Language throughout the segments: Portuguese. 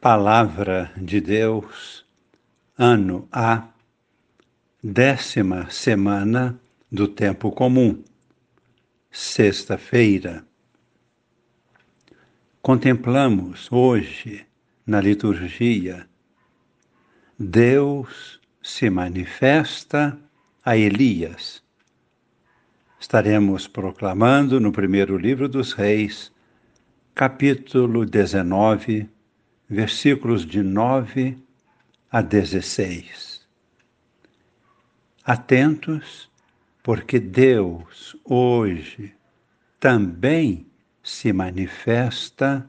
Palavra de Deus, ano A, décima semana do tempo comum, sexta-feira. Contemplamos hoje, na liturgia, Deus se manifesta a Elias. Estaremos proclamando no primeiro livro dos Reis, capítulo 19, versículos de 9 a 16. Atentos, porque Deus hoje também se manifesta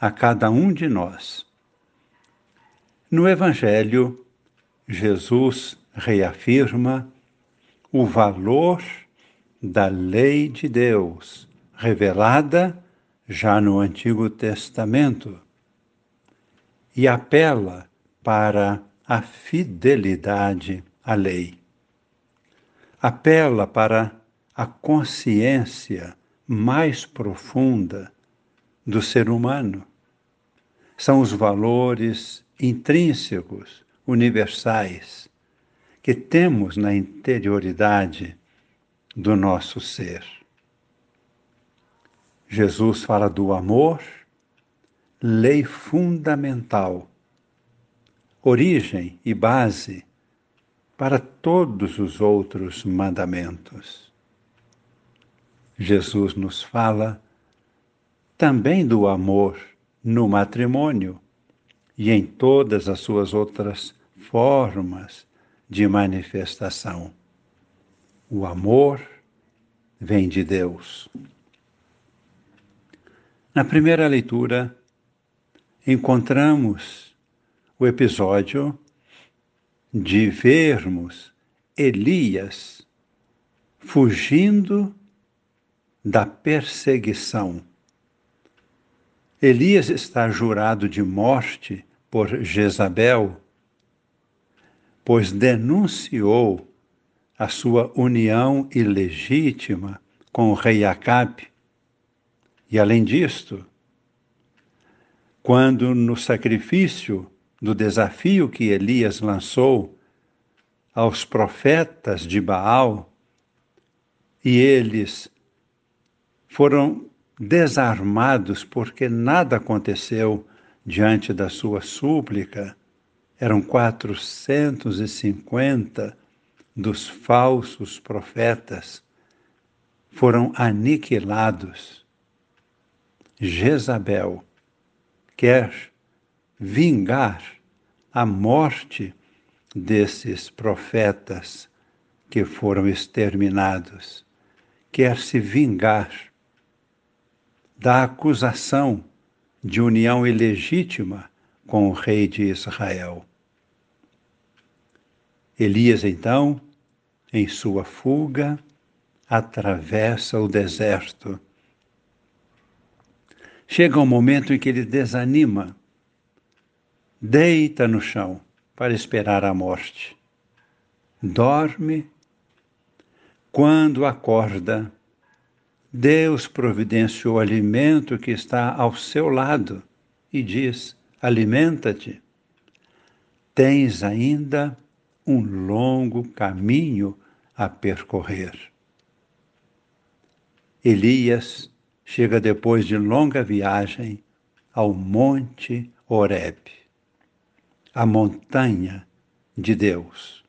a cada um de nós. No Evangelho, Jesus reafirma o valor da lei de Deus, revelada já no Antigo Testamento e apela para a fidelidade à lei. Apela para a consciência mais profunda do ser humano. São os valores intrínsecos, universais, que temos na interioridade do nosso ser. Jesus fala do amor lei fundamental, origem e base para todos os outros mandamentos. Jesus nos fala também do amor no matrimônio e em todas as suas outras formas de manifestação. O amor vem de Deus. Na primeira leitura, encontramos o episódio de vermos Elias fugindo da perseguição. Elias está jurado de morte por Jezabel, pois denunciou a sua união ilegítima com o rei Acabe. E além disto, quando no sacrifício do desafio que Elias lançou aos profetas de Baal, e eles foram desarmados porque nada aconteceu diante da sua súplica. Eram 450 dos falsos profetas foram aniquilados. Jezabel quer vingar a morte desses profetas que foram exterminados, quer se vingar da acusação de união ilegítima com o rei de Israel. Elias, então, em sua fuga, atravessa o deserto Chega um momento em que ele desanima, deita no chão para esperar a morte. Dorme. Quando acorda, Deus providenciou alimento que está ao seu lado e diz: alimenta-te. Tens ainda um longo caminho a percorrer. Elias chega depois de longa viagem ao Monte Horeb, a montanha de Deus.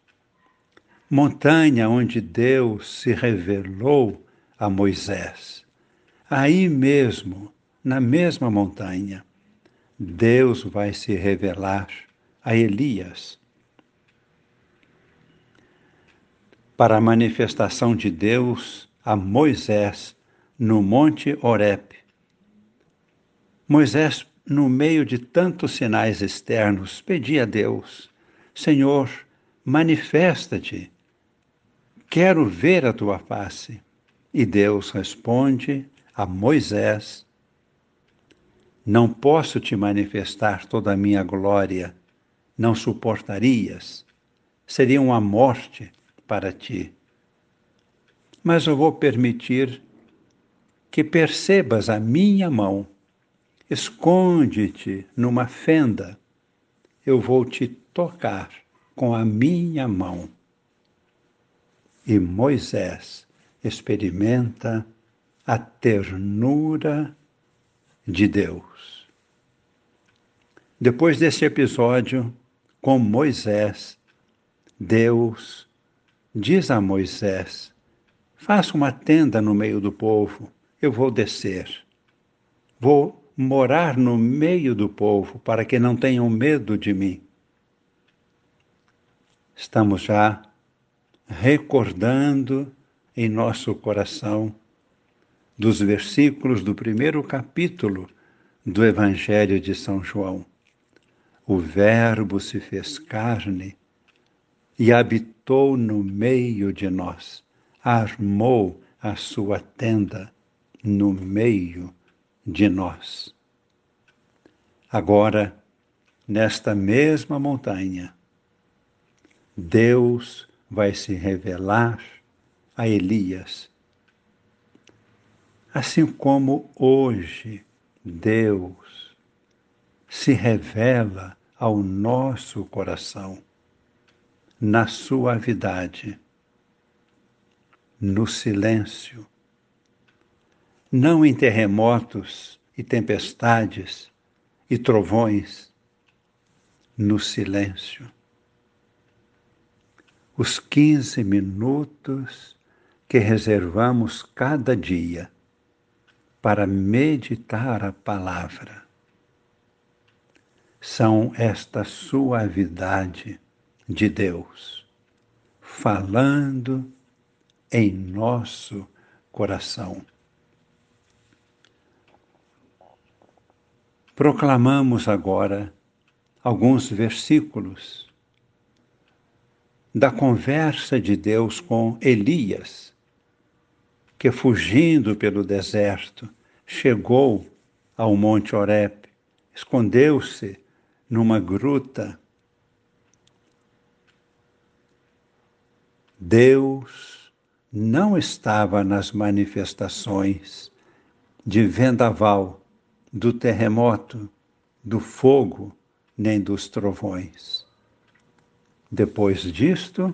Montanha onde Deus se revelou a Moisés. Aí mesmo, na mesma montanha, Deus vai se revelar a Elias. Para a manifestação de Deus a Moisés no Monte Horeb. Moisés, no meio de tantos sinais externos, pedia a Deus: Senhor, manifesta-te, quero ver a tua face. E Deus responde a Moisés: Não posso te manifestar toda a minha glória, não suportarias, seria uma morte para ti. Mas eu vou permitir que percebas a minha mão esconde-te numa fenda, eu vou te tocar com a minha mão. E Moisés experimenta a ternura de Deus. Depois desse episódio com Moisés, Deus diz a Moisés: Faça uma tenda no meio do povo, eu vou descer. Vou morar no meio do povo para que não tenham medo de mim. Estamos já recordando em nosso coração dos versículos do primeiro capítulo do Evangelho de São João. O Verbo se fez carne e habitou no meio de nós, armou a sua tenda no meio de nós. Agora, nesta mesma montanha, Deus vai se revelar a Elias. Assim como hoje Deus se revela ao nosso coração na suavidade, no silêncio, não em terremotos e tempestades e trovões, no silêncio. Os 15 minutos que reservamos cada dia para meditar a palavra são esta suavidade de Deus, falando em nosso coração. Proclamamos agora alguns versículos da conversa de Deus com Elias, que fugindo pelo deserto chegou ao Monte Horeb, escondeu-se numa gruta. Deus não estava nas manifestações de vendaval, do terremoto, do fogo, nem dos trovões. Depois disto,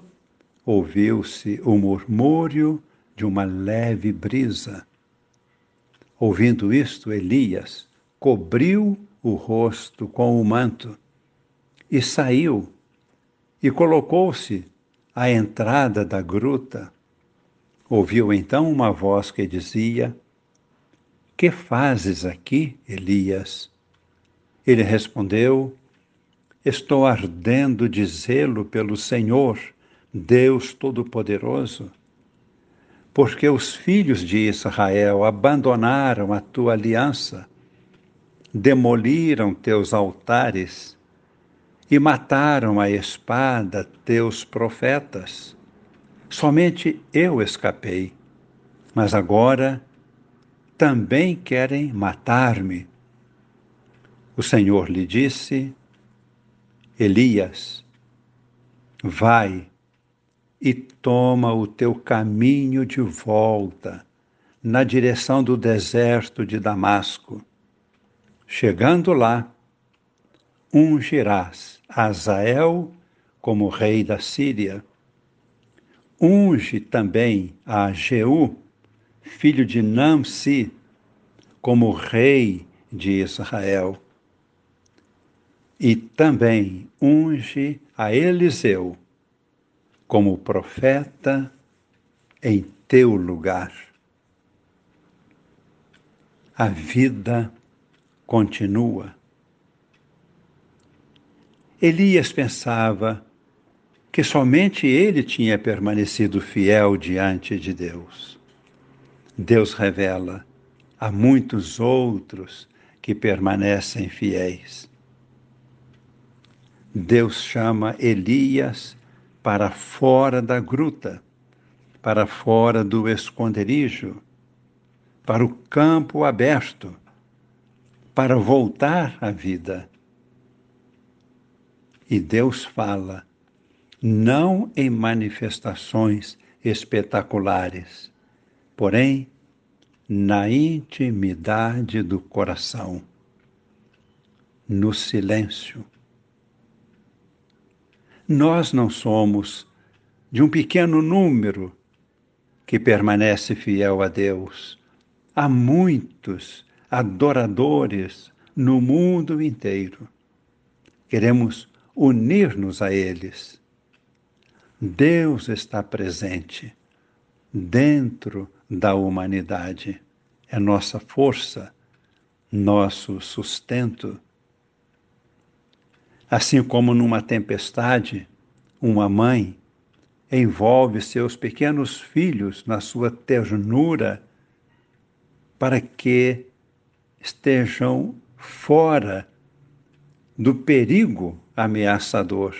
ouviu-se o murmúrio de uma leve brisa. Ouvindo isto, Elias cobriu o rosto com o manto e saiu e colocou-se à entrada da gruta, ouviu então uma voz que dizia: Que fazes aqui, Elias? Ele respondeu: Estou ardendo de zelo pelo Senhor, Deus Todo-Poderoso, porque os filhos de Israel abandonaram a tua aliança, demoliram teus altares e mataram a espada teus profetas. Somente eu escapei, mas agora também querem matar-me. O Senhor lhe disse: Elias, vai e toma o teu caminho de volta na direção do deserto de Damasco. Chegando lá, ungirás Azael como rei da Síria. Unge também a Jeú, filho de Namsi, como rei de Israel. E também unge a Eliseu como profeta em teu lugar. A vida continua Elias pensava que somente ele tinha permanecido fiel diante de Deus. Deus revela a muitos outros que permanecem fiéis. Deus chama Elias para fora da gruta, para fora do esconderijo, para o campo aberto, para voltar à vida e Deus fala, não em manifestações espetaculares, porém na intimidade do coração. no silêncio. Nós não somos de um pequeno número que permanece fiel a Deus. Há muitos adoradores no mundo inteiro. Queremos unir-nos a eles. Deus está presente dentro da humanidade. É nossa força, nosso sustento. Assim como numa tempestade, uma mãe envolve seus pequenos filhos na sua ternura para que estejam fora do perigo ameaçador.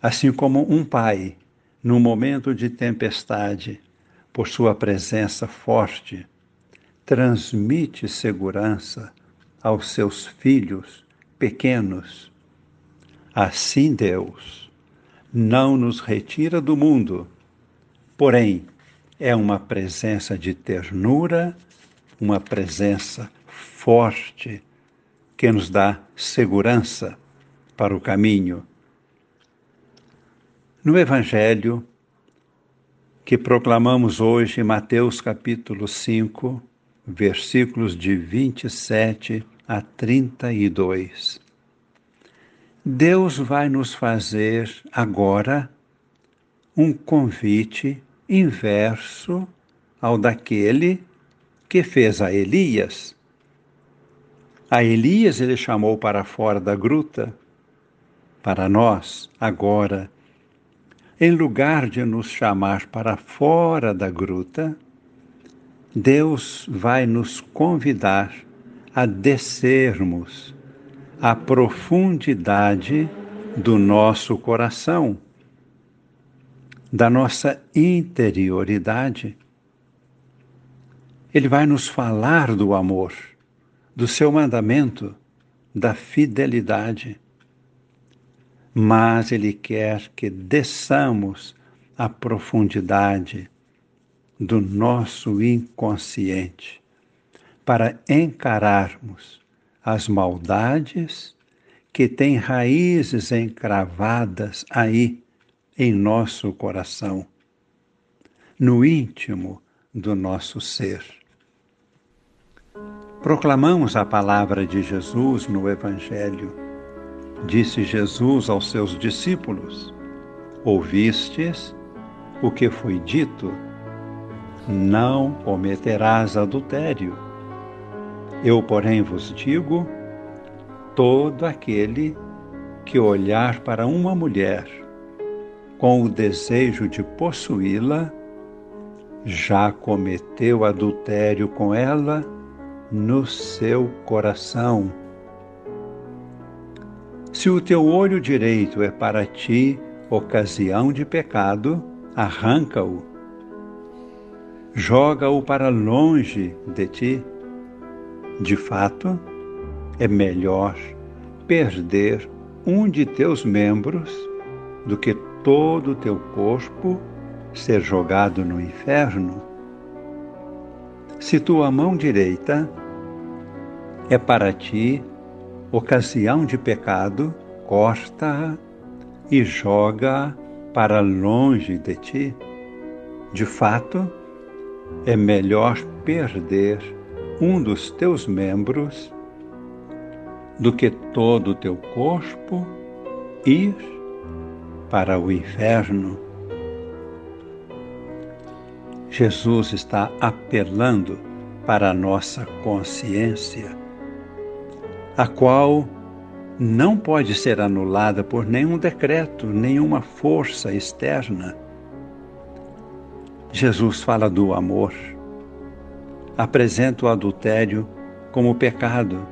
Assim como um pai, no momento de tempestade, por sua presença forte, transmite segurança aos seus filhos pequenos. Assim Deus não nos retira do mundo, porém é uma presença de ternura, uma presença forte que nos dá segurança para o caminho. No Evangelho que proclamamos hoje, Mateus capítulo 5, versículos de 27 a 32. Deus vai nos fazer agora um convite inverso ao daquele que fez a Elias. A Elias ele chamou para fora da gruta. Para nós, agora, em lugar de nos chamar para fora da gruta, Deus vai nos convidar a descermos à profundidade do nosso coração, da nossa interioridade. Ele vai nos falar do amor, do seu mandamento, da fidelidade. Mas Ele quer que desçamos à profundidade do nosso inconsciente para encararmos as maldades que têm raízes encravadas aí em nosso coração, no íntimo do nosso ser. Proclamamos a palavra de Jesus no Evangelho. Disse Jesus aos seus discípulos: Ouvistes o que foi dito não cometerás adultério. Eu, porém, vos digo: todo aquele que olhar para uma mulher com o desejo de possuí-la, já cometeu adultério com ela no seu coração. Se o teu olho direito é para ti ocasião de pecado, arranca-o joga-o para longe de ti. De fato, é melhor perder um de teus membros do que todo o teu corpo ser jogado no inferno. Se tua mão direita é para ti ocasião de pecado, corta-a e joga para longe de ti. De fato, é melhor perder um dos teus membros do que todo o teu corpo ir para o inferno. Jesus está apelando para a nossa consciência, a qual não pode ser anulada por nenhum decreto, nenhuma força externa. Jesus fala do amor, apresenta o adultério como pecado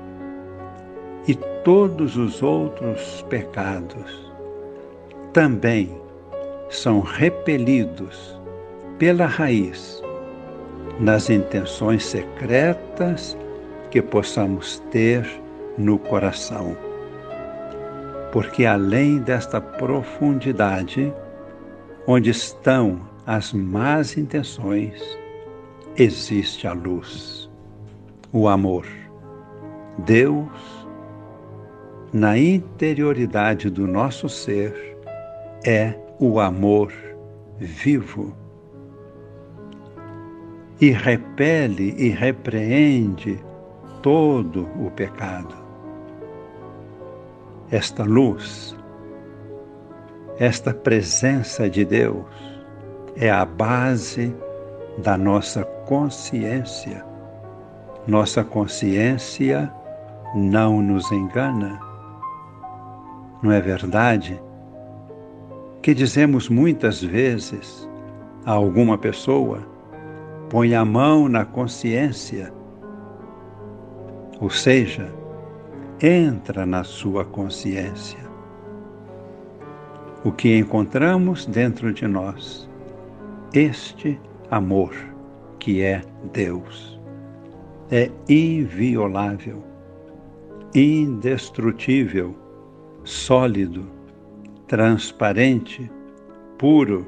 e todos os outros pecados também são repelidos pela raiz nas intenções secretas que possamos ter no coração. Porque além desta profundidade, onde estão as más intenções, existe a luz, o amor. Deus, na interioridade do nosso ser, é o amor vivo. E repele e repreende todo o pecado. Esta luz, esta presença de Deus é a base da nossa consciência. Nossa consciência não nos engana. Não é verdade? Que dizemos muitas vezes a alguma pessoa: põe a mão na consciência ou seja, entra na sua consciência. O que encontramos dentro de nós, este amor que é Deus, é inviolável, indestrutível, sólido, transparente, puro,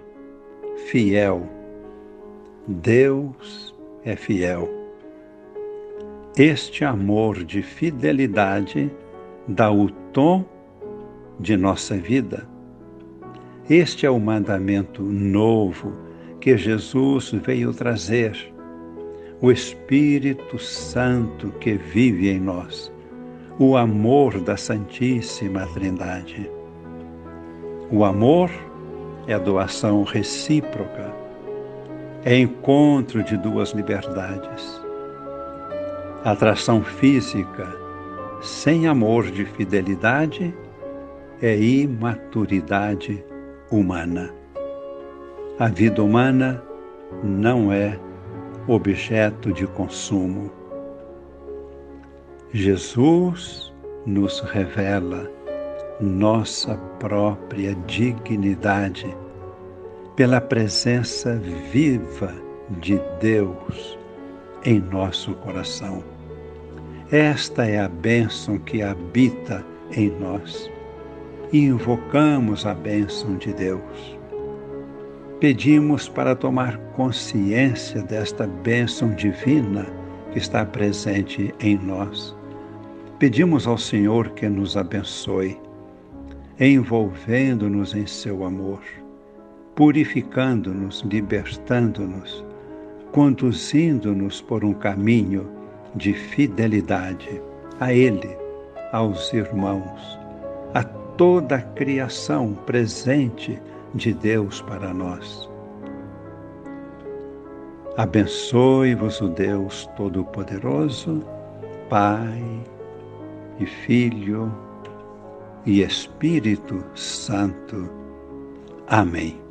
fiel. Deus é fiel este amor de fidelidade dá o tom de nossa vida. Este é o mandamento novo que Jesus veio trazer, o Espírito Santo que vive em nós, o amor da Santíssima Trindade. O amor é doação recíproca, é encontro de duas liberdades Atração física sem amor de fidelidade é imaturidade humana. A vida humana não é objeto de consumo. Jesus nos revela nossa própria dignidade pela presença viva de Deus em nosso coração. Esta é a bênção que habita em nós. Invocamos a bênção de Deus. Pedimos para tomar consciência desta bênção divina que está presente em nós. Pedimos ao Senhor que nos abençoe, envolvendo-nos em seu amor, purificando-nos, libertando-nos, conduzindo-nos por um caminho de fidelidade a Ele, aos irmãos, a toda a criação presente de Deus para nós. Abençoe-vos o Deus Todo-Poderoso, Pai e Filho e Espírito Santo. Amém.